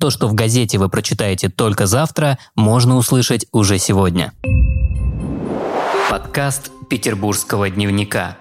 То, что в газете вы прочитаете только завтра, можно услышать уже сегодня. Подкаст Петербургского дневника.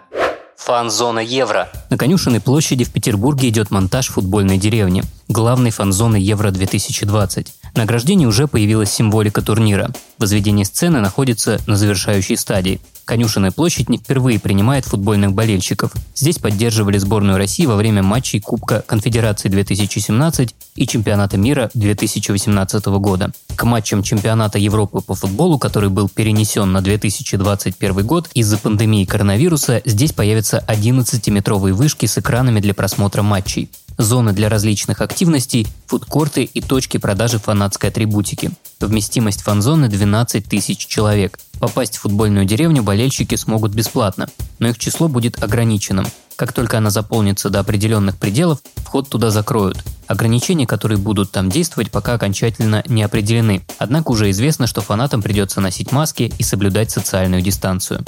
Фан-зона Евро. На Конюшенной площади в Петербурге идет монтаж футбольной деревни, главной фан-зоны Евро-2020. На ограждении уже появилась символика турнира. Возведение сцены находится на завершающей стадии. Конюшенная площадь не впервые принимает футбольных болельщиков. Здесь поддерживали сборную России во время матчей Кубка Конфедерации 2017 и Чемпионата мира 2018 года. К матчам Чемпионата Европы по футболу, который был перенесен на 2021 год из-за пандемии коронавируса, здесь появятся 11-метровые вышки с экранами для просмотра матчей зоны для различных активностей, фудкорты и точки продажи фанатской атрибутики. Вместимость фан-зоны 12 тысяч человек. Попасть в футбольную деревню болельщики смогут бесплатно, но их число будет ограниченным. Как только она заполнится до определенных пределов, вход туда закроют. Ограничения, которые будут там действовать, пока окончательно не определены. Однако уже известно, что фанатам придется носить маски и соблюдать социальную дистанцию.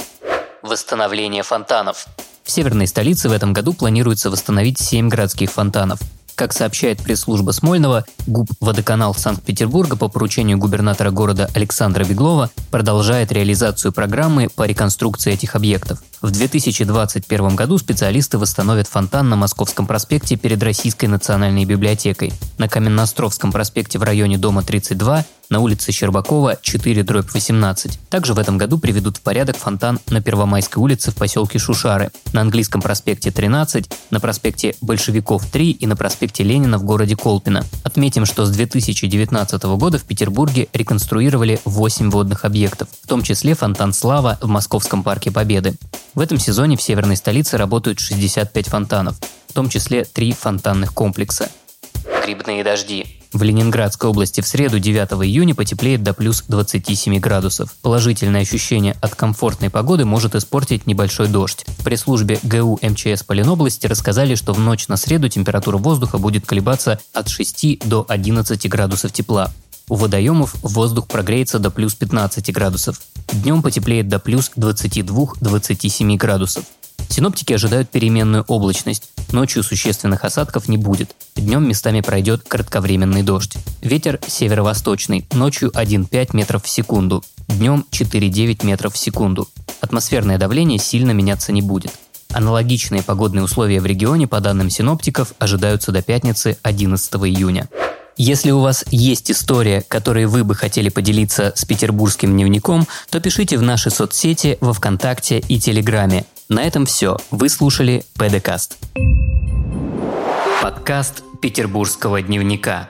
Восстановление фонтанов. Северной столице в этом году планируется восстановить 7 городских фонтанов. Как сообщает пресс-служба Смольного, ГУП «Водоканал» Санкт-Петербурга по поручению губернатора города Александра Беглова продолжает реализацию программы по реконструкции этих объектов. В 2021 году специалисты восстановят фонтан на Московском проспекте перед Российской национальной библиотекой, на Каменноостровском проспекте в районе дома 32 на улице Щербакова 4 дробь 18. Также в этом году приведут в порядок фонтан на Первомайской улице в поселке Шушары, на Английском проспекте 13, на проспекте Большевиков 3 и на проспекте Ленина в городе Колпино. Отметим, что с 2019 года в Петербурге реконструировали 8 водных объектов, в том числе фонтан Слава в Московском парке Победы. В этом сезоне в северной столице работают 65 фонтанов, в том числе 3 фонтанных комплекса. Грибные дожди. В Ленинградской области в среду 9 июня потеплеет до плюс 27 градусов. Положительное ощущение от комфортной погоды может испортить небольшой дождь. В пресс-службе ГУ МЧС по Ленобласти рассказали, что в ночь на среду температура воздуха будет колебаться от 6 до 11 градусов тепла. У водоемов воздух прогреется до плюс 15 градусов. Днем потеплеет до плюс 22-27 градусов. Синоптики ожидают переменную облачность. Ночью существенных осадков не будет. Днем местами пройдет кратковременный дождь. Ветер северо-восточный, ночью 1,5 метров в секунду. Днем 4,9 метров в секунду. Атмосферное давление сильно меняться не будет. Аналогичные погодные условия в регионе, по данным синоптиков, ожидаются до пятницы 11 июня. Если у вас есть история, которой вы бы хотели поделиться с петербургским дневником, то пишите в наши соцсети во Вконтакте и Телеграме. На этом все. Вы слушали ПДКаст. Подкаст Петербургского дневника.